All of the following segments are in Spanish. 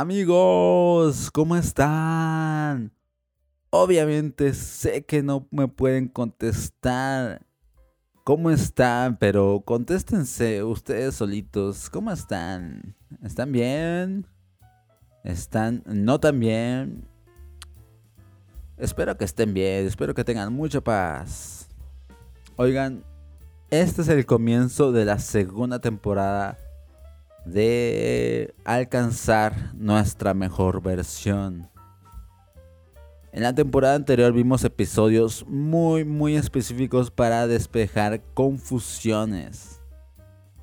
Amigos, ¿cómo están? Obviamente sé que no me pueden contestar. ¿Cómo están? Pero contéstense ustedes solitos. ¿Cómo están? ¿Están bien? ¿Están no tan bien? Espero que estén bien, espero que tengan mucha paz. Oigan, este es el comienzo de la segunda temporada de alcanzar nuestra mejor versión. En la temporada anterior vimos episodios muy muy específicos para despejar confusiones.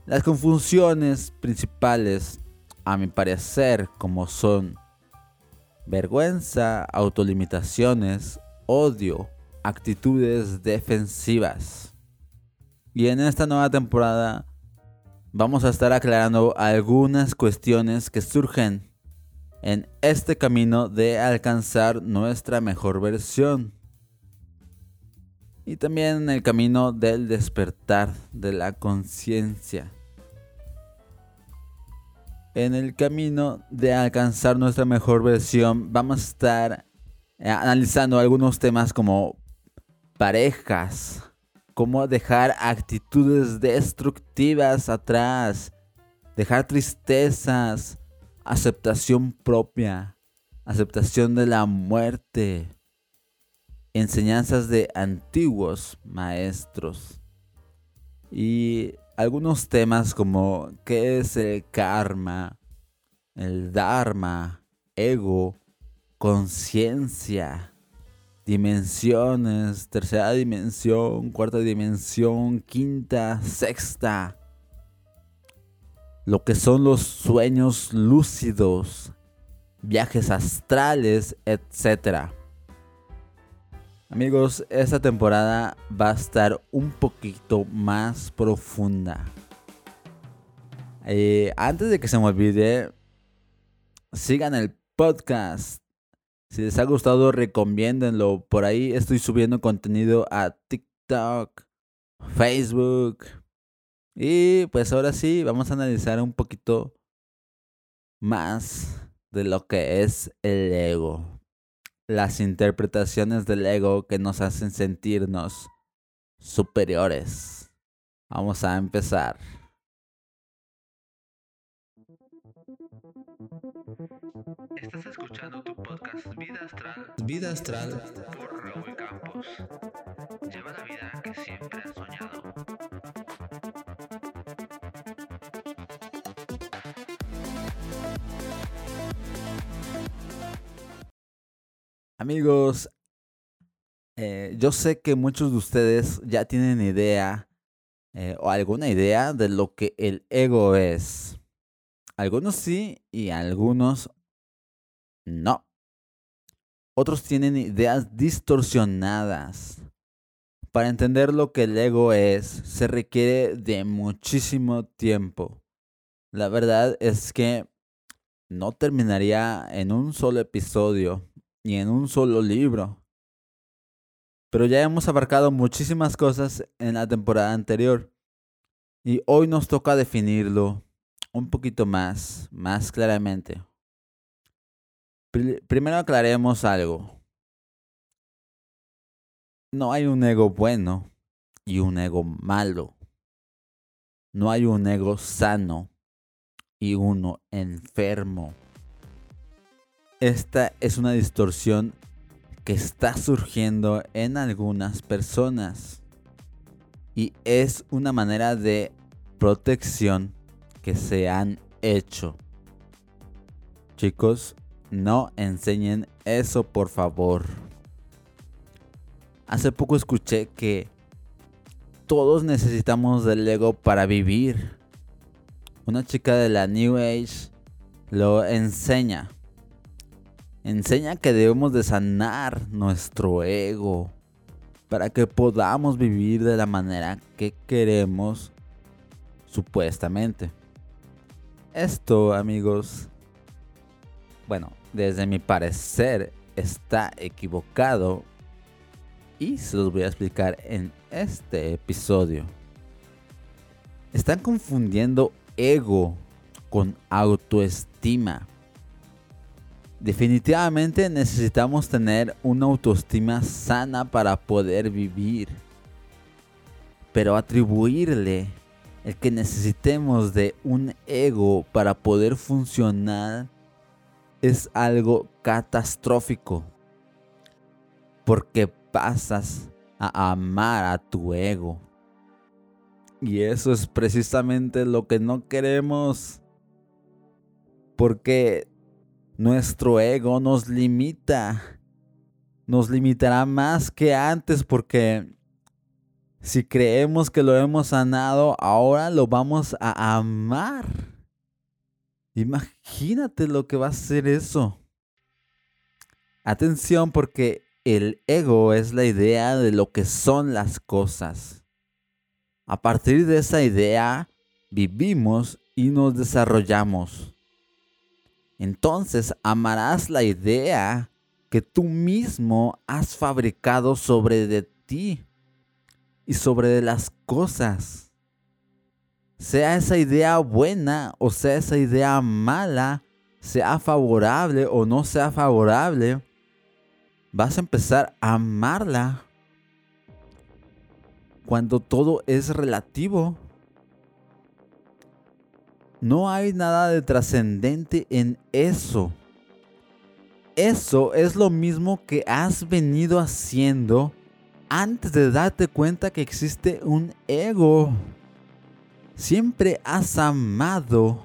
Las confusiones principales, a mi parecer, como son vergüenza, autolimitaciones, odio, actitudes defensivas. Y en esta nueva temporada vamos a estar aclarando algunas cuestiones que surgen en este camino de alcanzar nuestra mejor versión. Y también en el camino del despertar de la conciencia. En el camino de alcanzar nuestra mejor versión vamos a estar analizando algunos temas como parejas, cómo dejar actitudes destructivas atrás, dejar tristezas, aceptación propia, aceptación de la muerte, enseñanzas de antiguos maestros. Y algunos temas como qué es el karma, el dharma, ego, conciencia dimensiones, tercera dimensión, cuarta dimensión, quinta, sexta. Lo que son los sueños lúcidos, viajes astrales, etc. Amigos, esta temporada va a estar un poquito más profunda. Eh, antes de que se me olvide, sigan el podcast si les ha gustado, recomiéndenlo. Por ahí estoy subiendo contenido a TikTok, Facebook. Y pues ahora sí, vamos a analizar un poquito más de lo que es el ego. Las interpretaciones del ego que nos hacen sentirnos superiores. Vamos a empezar. Estás escuchando tu podcast Vida Astral. Vida Astral por Raúl Campos. Lleva la vida que siempre has soñado. Amigos, eh, yo sé que muchos de ustedes ya tienen idea eh, o alguna idea de lo que el ego es. Algunos sí y algunos no. Otros tienen ideas distorsionadas. Para entender lo que el ego es, se requiere de muchísimo tiempo. La verdad es que no terminaría en un solo episodio ni en un solo libro. Pero ya hemos abarcado muchísimas cosas en la temporada anterior. Y hoy nos toca definirlo un poquito más, más claramente. Primero aclaremos algo. No hay un ego bueno y un ego malo. No hay un ego sano y uno enfermo. Esta es una distorsión que está surgiendo en algunas personas y es una manera de protección que se han hecho. Chicos, no enseñen eso, por favor. Hace poco escuché que todos necesitamos del ego para vivir. Una chica de la New Age lo enseña. Enseña que debemos de sanar nuestro ego para que podamos vivir de la manera que queremos supuestamente. Esto, amigos, bueno, desde mi parecer está equivocado y se los voy a explicar en este episodio. Están confundiendo ego con autoestima. Definitivamente necesitamos tener una autoestima sana para poder vivir. Pero atribuirle el que necesitemos de un ego para poder funcionar es algo catastrófico. Porque pasas a amar a tu ego. Y eso es precisamente lo que no queremos. Porque nuestro ego nos limita. Nos limitará más que antes porque si creemos que lo hemos sanado, ahora lo vamos a amar. Imagínate lo que va a ser eso. Atención porque el ego es la idea de lo que son las cosas. A partir de esa idea, vivimos y nos desarrollamos. Entonces amarás la idea que tú mismo has fabricado sobre de ti y sobre de las cosas. Sea esa idea buena o sea esa idea mala, sea favorable o no sea favorable, vas a empezar a amarla cuando todo es relativo. No hay nada de trascendente en eso. Eso es lo mismo que has venido haciendo antes de darte cuenta que existe un ego. Siempre has amado,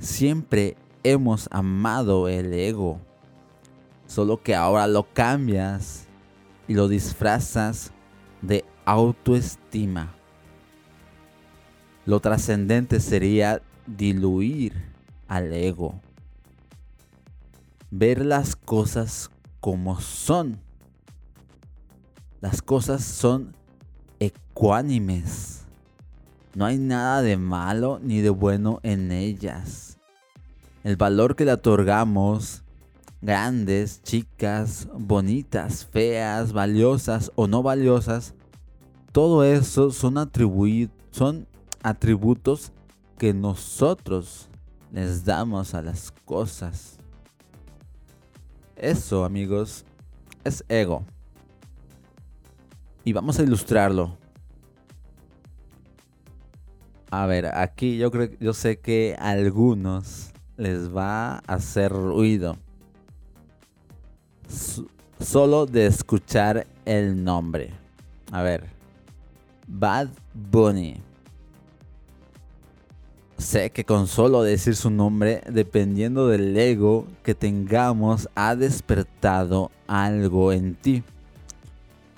siempre hemos amado el ego. Solo que ahora lo cambias y lo disfrazas de autoestima. Lo trascendente sería diluir al ego. Ver las cosas como son. Las cosas son ecuánimes. No hay nada de malo ni de bueno en ellas. El valor que le otorgamos, grandes, chicas, bonitas, feas, valiosas o no valiosas, todo eso son, son atributos que nosotros les damos a las cosas. Eso, amigos, es ego. Y vamos a ilustrarlo. A ver, aquí yo creo yo sé que a algunos les va a hacer ruido. solo de escuchar el nombre. A ver. Bad Bunny. Sé que con solo decir su nombre, dependiendo del ego que tengamos, ha despertado algo en ti.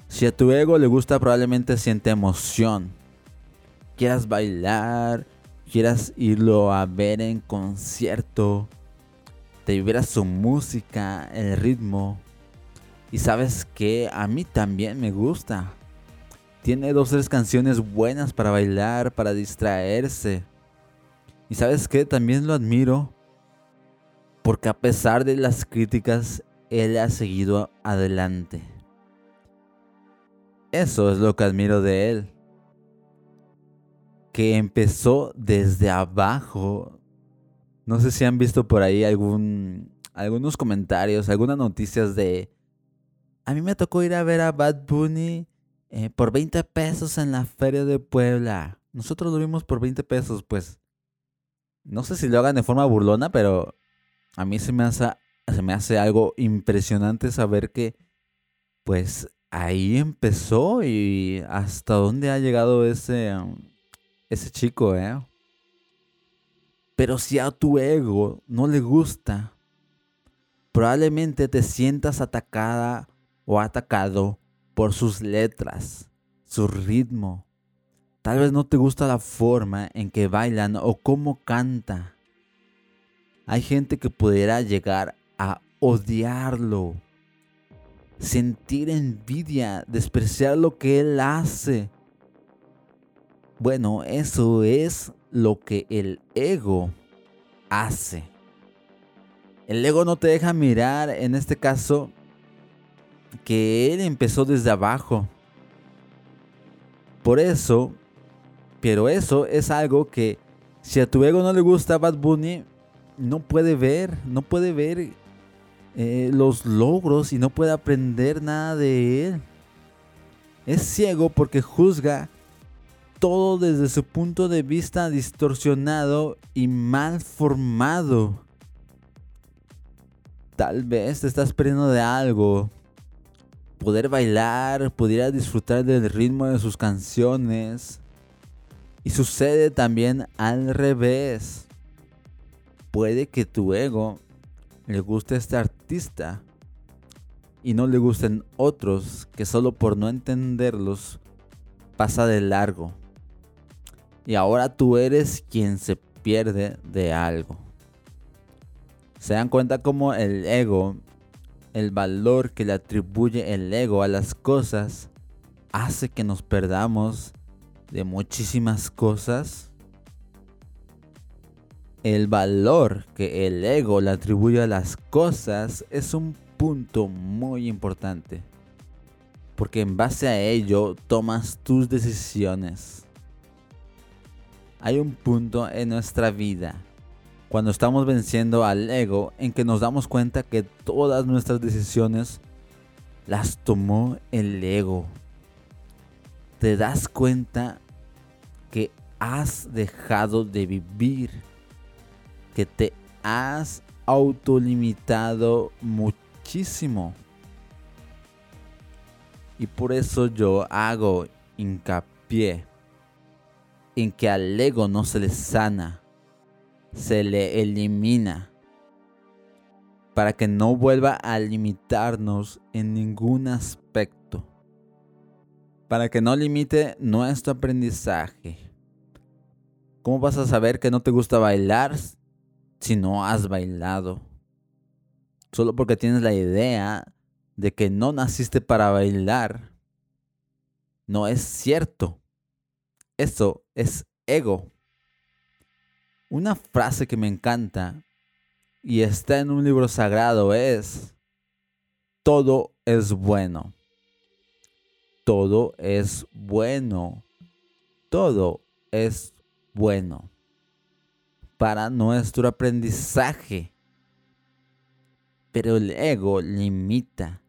Si a tu ego le gusta, probablemente siente emoción. Quieras bailar, quieras irlo a ver en concierto, te vibra su música, el ritmo. Y sabes que a mí también me gusta. Tiene dos o tres canciones buenas para bailar, para distraerse. Y sabes qué, también lo admiro porque a pesar de las críticas, él ha seguido adelante. Eso es lo que admiro de él. Que empezó desde abajo. No sé si han visto por ahí algún, algunos comentarios, algunas noticias de... A mí me tocó ir a ver a Bad Bunny eh, por 20 pesos en la feria de Puebla. Nosotros lo vimos por 20 pesos, pues. No sé si lo hagan de forma burlona, pero a mí se me hace, se me hace algo impresionante saber que, pues, ahí empezó y hasta dónde ha llegado ese, ese chico, ¿eh? Pero si a tu ego no le gusta, probablemente te sientas atacada o atacado por sus letras, su ritmo. Tal vez no te gusta la forma en que bailan o cómo canta. Hay gente que pudiera llegar a odiarlo, sentir envidia, despreciar lo que él hace. Bueno, eso es lo que el ego hace. El ego no te deja mirar, en este caso, que él empezó desde abajo. Por eso, pero eso es algo que si a tu ego no le gusta Bad Bunny, no puede ver, no puede ver eh, los logros y no puede aprender nada de él. Es ciego porque juzga todo desde su punto de vista distorsionado y mal formado. Tal vez te estás perdiendo de algo. Poder bailar, pudiera disfrutar del ritmo de sus canciones. Y sucede también al revés. Puede que tu ego le guste a este artista y no le gusten otros que solo por no entenderlos pasa de largo. Y ahora tú eres quien se pierde de algo. Se dan cuenta como el ego, el valor que le atribuye el ego a las cosas, hace que nos perdamos de muchísimas cosas. El valor que el ego le atribuye a las cosas es un punto muy importante. Porque en base a ello tomas tus decisiones. Hay un punto en nuestra vida cuando estamos venciendo al ego en que nos damos cuenta que todas nuestras decisiones las tomó el ego. Te das cuenta que has dejado de vivir, que te has autolimitado muchísimo. Y por eso yo hago hincapié en que al ego no se le sana se le elimina para que no vuelva a limitarnos en ningún aspecto, para que no limite nuestro aprendizaje. ¿Cómo vas a saber que no te gusta bailar si no has bailado? Solo porque tienes la idea de que no naciste para bailar. No es cierto. Eso es ego. Una frase que me encanta y está en un libro sagrado es, todo es bueno. Todo es bueno. Todo es bueno para nuestro aprendizaje. Pero el ego limita.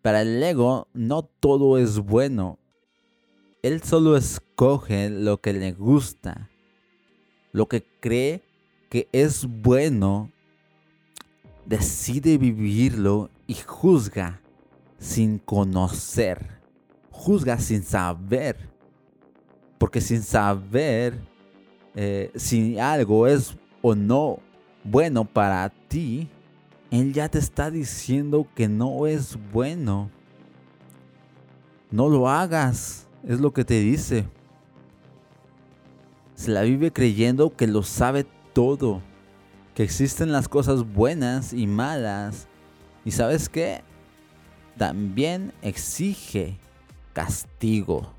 Para el ego no todo es bueno. Él solo escoge lo que le gusta lo que cree que es bueno, decide vivirlo y juzga sin conocer, juzga sin saber, porque sin saber eh, si algo es o no bueno para ti, él ya te está diciendo que no es bueno. No lo hagas, es lo que te dice se la vive creyendo que lo sabe todo, que existen las cosas buenas y malas. ¿Y sabes qué? También exige castigo.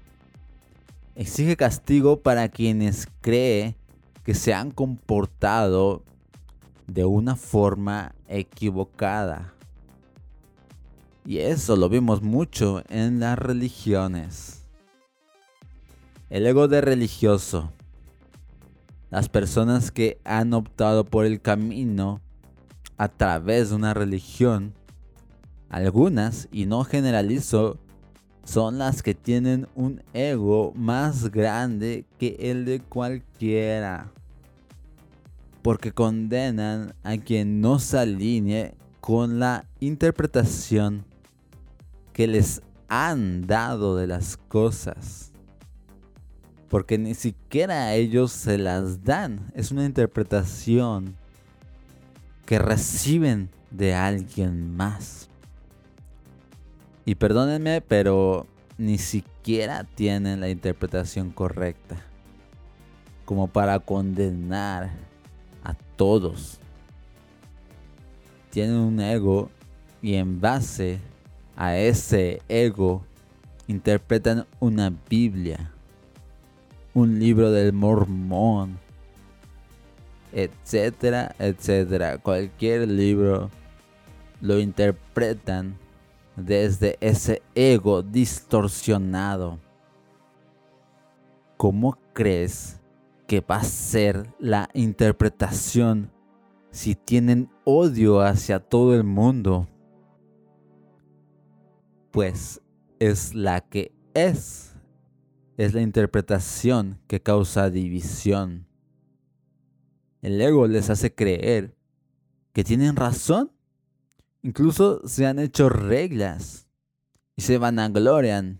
Exige castigo para quienes cree que se han comportado de una forma equivocada. Y eso lo vimos mucho en las religiones. El ego de religioso las personas que han optado por el camino a través de una religión, algunas, y no generalizo, son las que tienen un ego más grande que el de cualquiera. Porque condenan a quien no se alinee con la interpretación que les han dado de las cosas porque ni siquiera ellos se las dan. Es una interpretación que reciben de alguien más. Y perdónenme, pero ni siquiera tienen la interpretación correcta. Como para condenar a todos. Tienen un ego y en base a ese ego interpretan una Biblia un libro del mormón, etcétera, etcétera. Cualquier libro lo interpretan desde ese ego distorsionado. ¿Cómo crees que va a ser la interpretación si tienen odio hacia todo el mundo, pues es la que es. Es la interpretación que causa división. El ego les hace creer que tienen razón. Incluso se han hecho reglas y se vanaglorian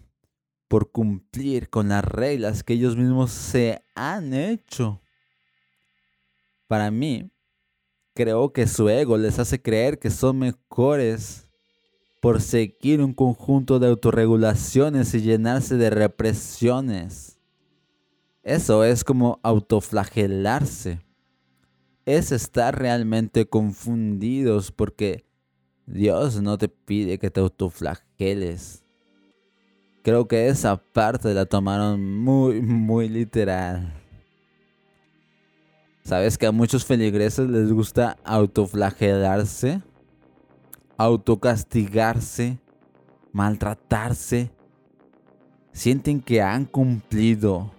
por cumplir con las reglas que ellos mismos se han hecho. Para mí, creo que su ego les hace creer que son mejores por seguir un conjunto de autorregulaciones y llenarse de represiones. Eso es como autoflagelarse. Es estar realmente confundidos porque Dios no te pide que te autoflageles. Creo que esa parte la tomaron muy, muy literal. ¿Sabes que a muchos feligreses les gusta autoflagelarse? Autocastigarse, maltratarse. Sienten que han cumplido.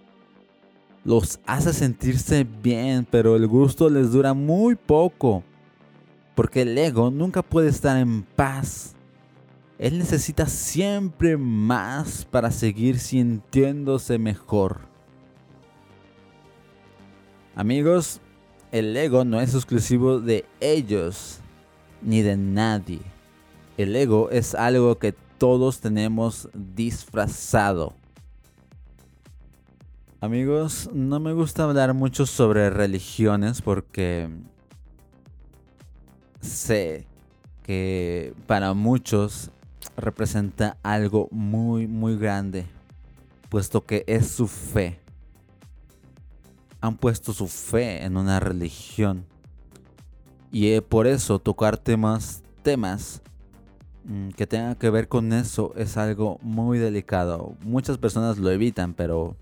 Los hace sentirse bien, pero el gusto les dura muy poco. Porque el ego nunca puede estar en paz. Él necesita siempre más para seguir sintiéndose mejor. Amigos, el ego no es exclusivo de ellos ni de nadie. El ego es algo que todos tenemos disfrazado. Amigos, no me gusta hablar mucho sobre religiones porque sé que para muchos representa algo muy muy grande, puesto que es su fe han puesto su fe en una religión. Y eh, por eso tocar temas, temas mm, que tengan que ver con eso es algo muy delicado. Muchas personas lo evitan, pero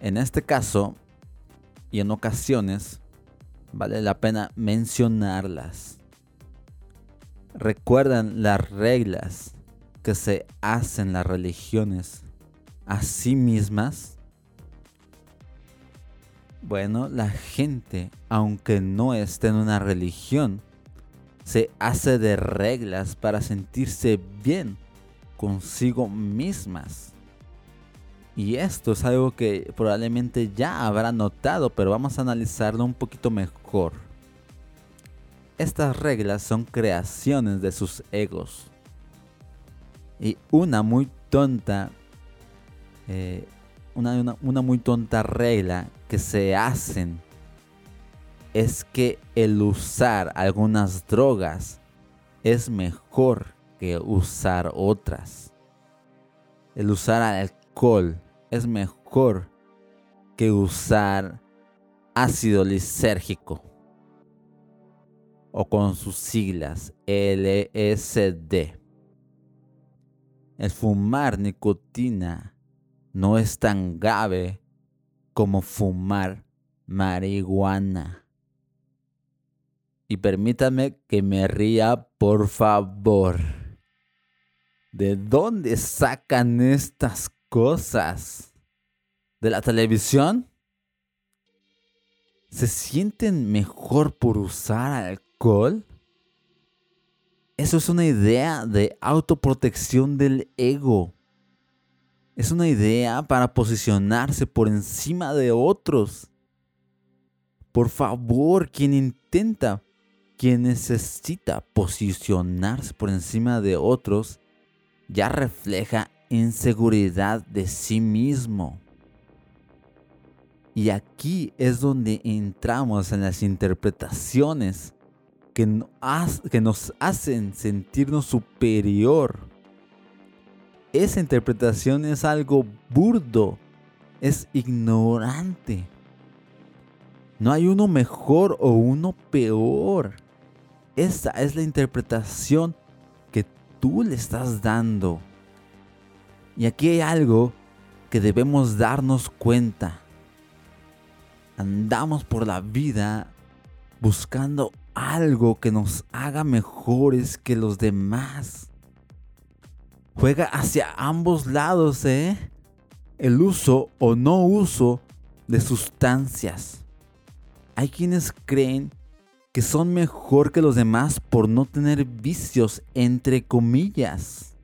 en este caso y en ocasiones vale la pena mencionarlas. Recuerdan las reglas que se hacen las religiones a sí mismas bueno, la gente, aunque no esté en una religión, se hace de reglas para sentirse bien consigo mismas. Y esto es algo que probablemente ya habrá notado, pero vamos a analizarlo un poquito mejor. Estas reglas son creaciones de sus egos. Y una muy tonta eh, una, muy tonta regla que se hacen es que el usar algunas drogas es mejor que usar otras. El usar alcohol es mejor que usar ácido lisérgico o con sus siglas LSD. El fumar nicotina no es tan grave como fumar marihuana. Y permítame que me ría, por favor. ¿De dónde sacan estas cosas? ¿De la televisión? ¿Se sienten mejor por usar alcohol? Eso es una idea de autoprotección del ego es una idea para posicionarse por encima de otros. Por favor, quien intenta, quien necesita posicionarse por encima de otros, ya refleja inseguridad de sí mismo. Y aquí es donde entramos en las interpretaciones que nos hacen sentirnos superior esa interpretación es algo burdo, es ignorante. No hay uno mejor o uno peor. Esa es la interpretación que tú le estás dando. Y aquí hay algo que debemos darnos cuenta. Andamos por la vida buscando algo que nos haga mejores que los demás juega hacia ambos lados, ¿eh? El uso o no uso de sustancias. Hay quienes creen que son mejor que los demás por no tener vicios, entre comillas.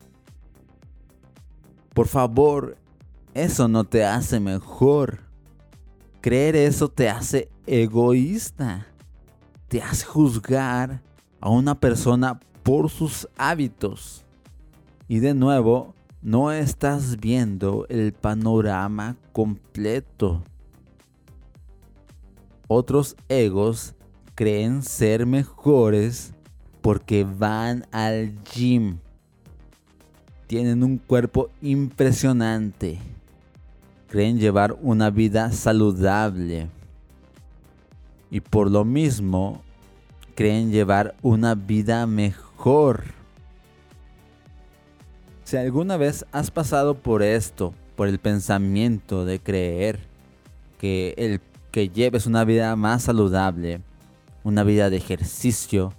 Por favor, eso no te hace mejor. Creer eso te hace egoísta. Te hace juzgar a una persona por sus hábitos. Y de nuevo, no estás viendo el panorama completo. Otros egos creen ser mejores porque van al gym. Tienen un cuerpo impresionante. Creen llevar una vida saludable. Y por lo mismo, creen llevar una vida mejor. Si alguna vez has pasado por esto, por el pensamiento de creer que el que lleves una vida más saludable, una vida de ejercicio,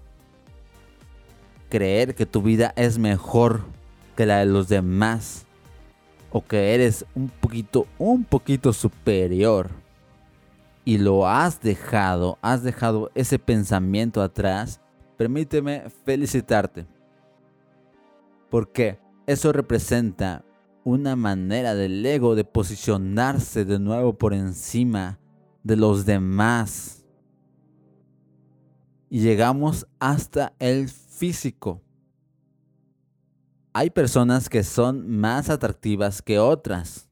creer que tu vida es mejor que la de los demás o que eres un poquito, un poquito superior y lo has dejado, has dejado ese pensamiento atrás, permíteme felicitarte. Porque eso representa una manera del ego de posicionarse de nuevo por encima de los demás. Y llegamos hasta el físico. Hay personas que son más atractivas que otras.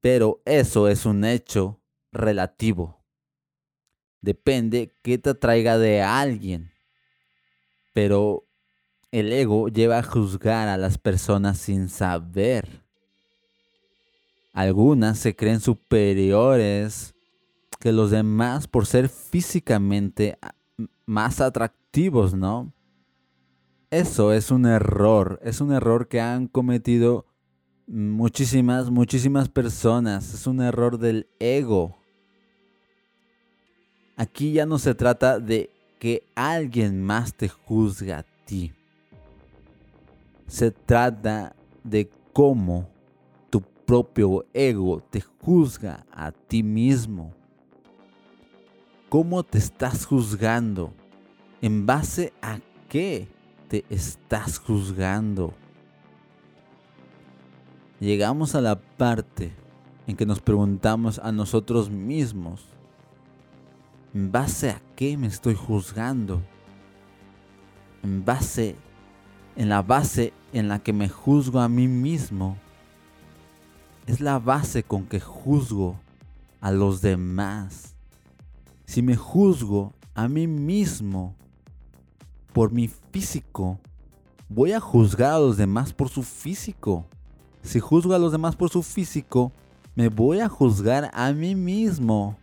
Pero eso es un hecho relativo. Depende qué te atraiga de alguien. Pero el ego lleva a juzgar a las personas sin saber. Algunas se creen superiores que los demás por ser físicamente más atractivos, ¿no? Eso es un error, es un error que han cometido muchísimas, muchísimas personas, es un error del ego. Aquí ya no se trata de que alguien más te juzgue a ti. Se trata de cómo propio ego te juzga a ti mismo. ¿Cómo te estás juzgando? ¿En base a qué te estás juzgando? Llegamos a la parte en que nos preguntamos a nosotros mismos, ¿en base a qué me estoy juzgando? En base, en la base en la que me juzgo a mí mismo, es la base con que juzgo a los demás. Si me juzgo a mí mismo por mi físico, voy a juzgar a los demás por su físico. Si juzgo a los demás por su físico, me voy a juzgar a mí mismo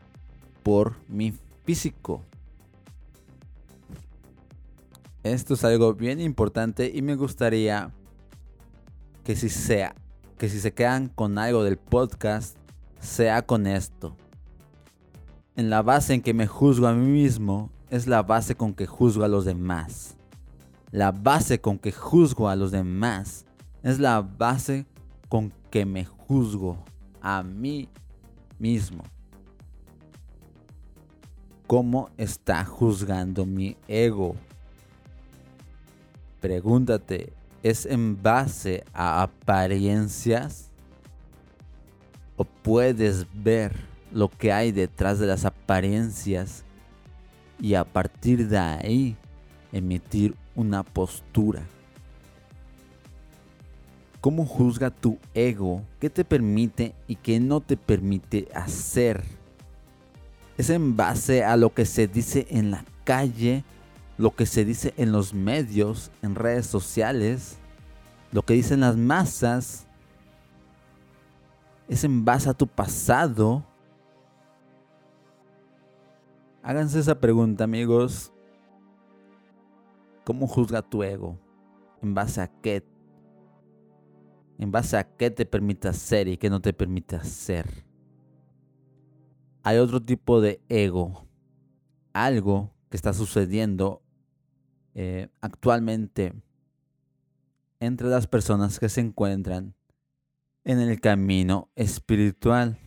por mi físico. Esto es algo bien importante y me gustaría que si sea que si se quedan con algo del podcast, sea con esto. En la base en que me juzgo a mí mismo es la base con que juzgo a los demás. La base con que juzgo a los demás es la base con que me juzgo a mí mismo. ¿Cómo está juzgando mi ego? Pregúntate, es en base a apariencias o puedes ver lo que hay detrás de las apariencias y a partir de ahí emitir una postura. ¿Cómo juzga tu ego? ¿Qué te permite y qué no te permite hacer? Es en base a lo que se dice en la calle lo que se dice en los medios, en redes sociales, lo que dicen las masas, es en base a tu pasado. Háganse esa pregunta, amigos. ¿Cómo juzga tu ego? ¿En base a qué? ¿En base a qué te permite hacer y qué no te permite hacer? Hay otro tipo de ego. Algo que está sucediendo eh, actualmente entre las personas que se encuentran en el camino espiritual.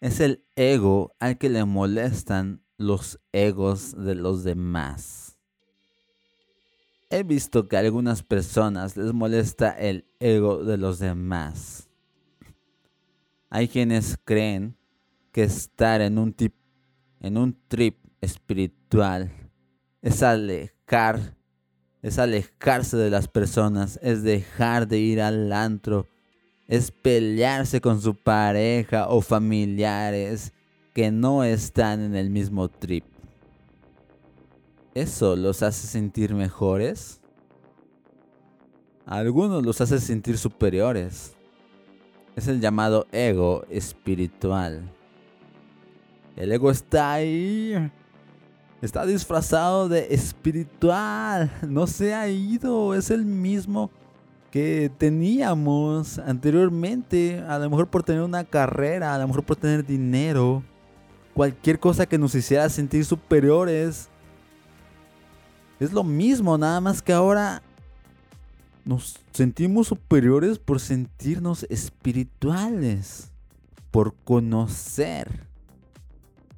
Es el ego al que le molestan los egos de los demás. He visto que a algunas personas les molesta el ego de los demás. Hay quienes creen que estar en un, tip, en un trip espiritual es alejar, es alejarse de las personas, es dejar de ir al antro, es pelearse con su pareja o familiares que no están en el mismo trip. ¿Eso los hace sentir mejores? algunos los hace sentir superiores. Es el llamado ego espiritual. El ego está ahí. Está disfrazado de espiritual. No se ha ido. Es el mismo que teníamos anteriormente. A lo mejor por tener una carrera. A lo mejor por tener dinero. Cualquier cosa que nos hiciera sentir superiores. Es lo mismo. Nada más que ahora nos sentimos superiores por sentirnos espirituales. Por conocer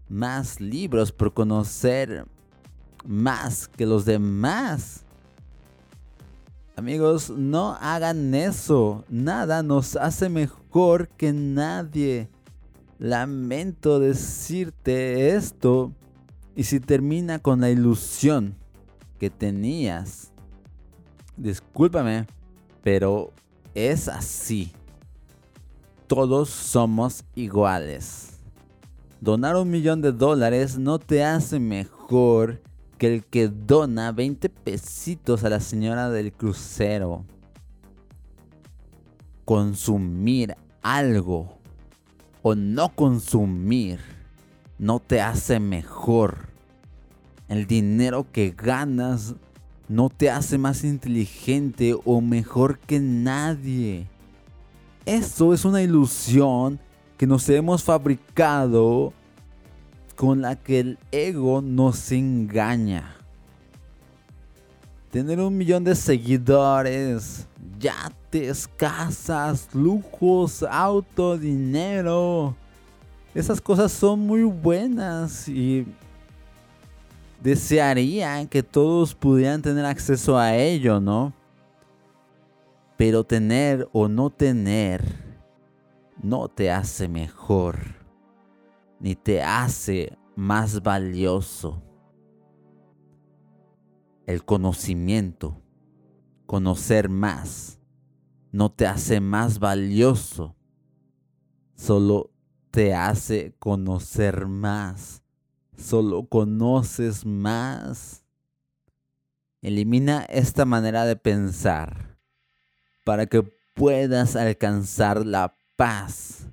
más libros, por conocer más que los demás. Amigos, no hagan eso. Nada nos hace mejor que nadie. Lamento decirte esto. Y si termina con la ilusión que tenías, discúlpame, pero es así. Todos somos iguales. Donar un millón de dólares no te hace mejor que el que dona 20 pesitos a la señora del crucero. Consumir algo o no consumir no te hace mejor. El dinero que ganas no te hace más inteligente o mejor que nadie. Eso es una ilusión que nos hemos fabricado con la que el ego nos engaña. Tener un millón de seguidores, yates, casas, lujos, auto, dinero. Esas cosas son muy buenas y desearía que todos pudieran tener acceso a ello, ¿no? Pero tener o no tener no te hace mejor, ni te hace más valioso. El conocimiento, conocer más, no te hace más valioso, solo te hace conocer más, solo conoces más. Elimina esta manera de pensar para que puedas alcanzar la paz,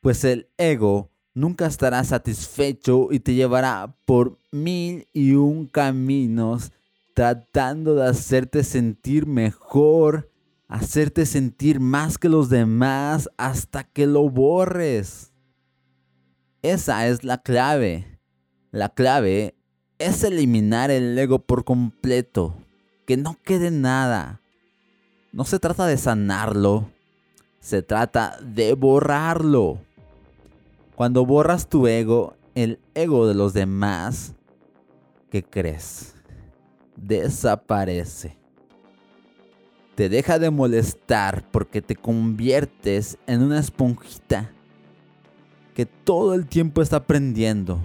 pues el ego nunca estará satisfecho y te llevará por mil y un caminos tratando de hacerte sentir mejor, hacerte sentir más que los demás hasta que lo borres. Esa es la clave. La clave es eliminar el ego por completo, que no quede nada. No se trata de sanarlo, se trata de borrarlo. Cuando borras tu ego, el ego de los demás, ¿qué crees? Desaparece. Te deja de molestar porque te conviertes en una esponjita que todo el tiempo está aprendiendo.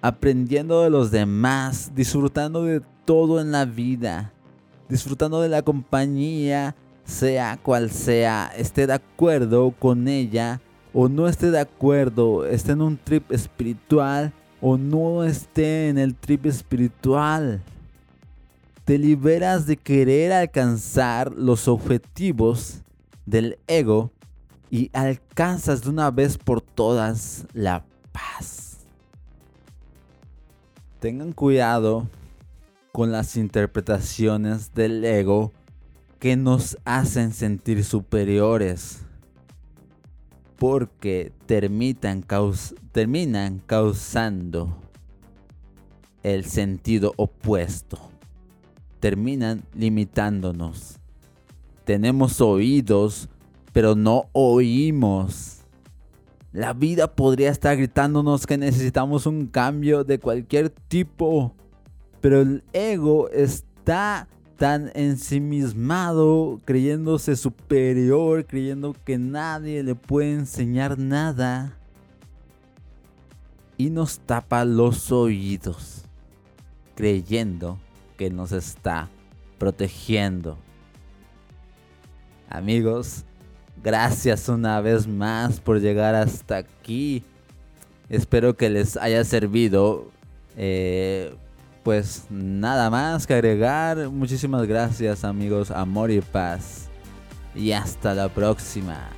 Aprendiendo de los demás, disfrutando de todo en la vida, disfrutando de la compañía sea cual sea, esté de acuerdo con ella o no esté de acuerdo, esté en un trip espiritual o no esté en el trip espiritual. Te liberas de querer alcanzar los objetivos del ego y alcanzas de una vez por todas la paz. Tengan cuidado con las interpretaciones del ego que nos hacen sentir superiores. Porque terminan, causando el sentido opuesto. Terminan limitándonos. Tenemos oídos, pero no oímos. La vida podría estar gritándonos que necesitamos un cambio de cualquier tipo. Pero el ego está tan ensimismado, creyéndose superior, creyendo que nadie le puede enseñar nada. Y nos tapa los oídos, creyendo que nos está protegiendo. Amigos, gracias una vez más por llegar hasta aquí. Espero que les haya servido. Eh, pues nada más que agregar. Muchísimas gracias amigos, amor y paz. Y hasta la próxima.